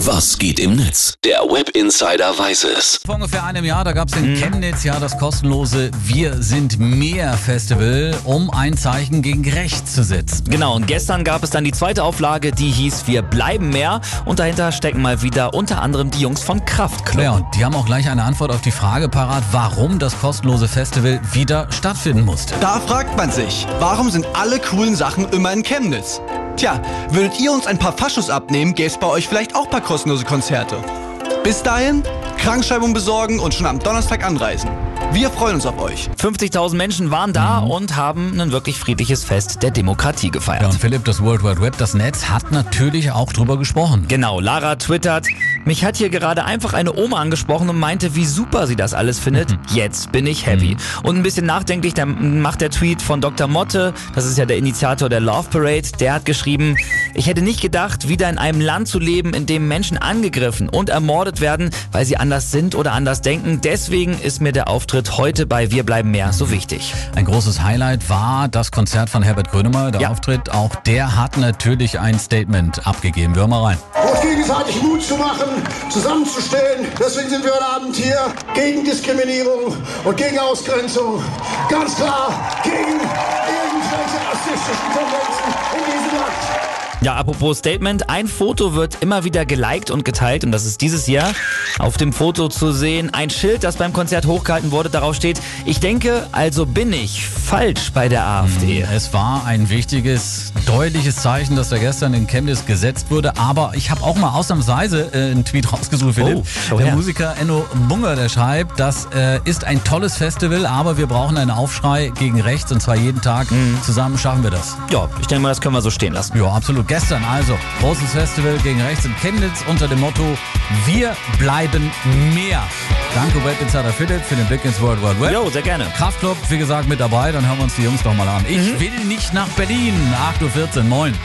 Was geht im Netz? Der Web Insider weiß es. Vor ungefähr einem Jahr, da gab es in Chemnitz ja das kostenlose Wir sind mehr Festival, um ein Zeichen gegen Recht zu setzen. Genau, und gestern gab es dann die zweite Auflage, die hieß Wir bleiben mehr. Und dahinter stecken mal wieder unter anderem die Jungs von Kraftklub. Ja, und die haben auch gleich eine Antwort auf die Frage parat, warum das kostenlose Festival wieder stattfinden musste. Da fragt man sich, warum sind alle coolen Sachen immer in Chemnitz? Tja, würdet ihr uns ein paar Faschos abnehmen, gäbe es bei euch vielleicht auch ein paar kostenlose Konzerte. Bis dahin, Krankschreibung besorgen und schon am Donnerstag anreisen. Wir freuen uns auf euch. 50.000 Menschen waren da und haben ein wirklich friedliches Fest der Demokratie gefeiert. Ja, und Philipp, das World Wide Web, das Netz, hat natürlich auch drüber gesprochen. Genau, Lara twittert, mich hat hier gerade einfach eine Oma angesprochen und meinte, wie super sie das alles findet. Jetzt bin ich happy. Und ein bisschen nachdenklich dann macht der Tweet von Dr. Motte, das ist ja der Initiator der Love Parade, der hat geschrieben, ich hätte nicht gedacht, wieder in einem Land zu leben, in dem Menschen angegriffen und ermordet werden, weil sie anders sind oder anders denken. Deswegen ist mir der Auftritt heute bei Wir bleiben mehr so wichtig. Ein großes Highlight war das Konzert von Herbert Grönemeyer, der Ja. Auftritt. Auch der hat natürlich ein Statement abgegeben. Wir hören mal rein. uns gegenseitig Mut zu machen, zusammenzustehen. Deswegen sind wir heute Abend hier gegen Diskriminierung und gegen Ausgrenzung. Ganz klar gegen irgendwelche rassistischen Tendenzen in diesem Land. Ja, apropos Statement, ein Foto wird immer wieder geliked und geteilt und das ist dieses Jahr auf dem Foto zu sehen. Ein Schild, das beim Konzert hochgehalten wurde, darauf steht, ich denke, also bin ich falsch bei der AfD. Es war ein wichtiges, deutliches Zeichen, das da gestern in Chemnitz gesetzt wurde. Aber ich habe auch mal ausnahmsweise äh, einen Tweet rausgesucht, Philipp. Oh, der her. Musiker Enno Bunger, der schreibt, das äh, ist ein tolles Festival, aber wir brauchen einen Aufschrei gegen rechts und zwar jeden Tag. Mhm. Zusammen schaffen wir das. Ja, ich denke mal, das können wir so stehen lassen. Ja, absolut. Gestern also großes Festival gegen rechts in Chemnitz unter dem Motto Wir bleiben mehr. Danke Web Insider Philipp für den Blick ins World Wide Web. Jo, sehr gerne. Kraftclub, wie gesagt, mit dabei. Dann hören wir uns die Jungs doch mal an. Ich will nicht nach Berlin. 8.14 Uhr. Moin.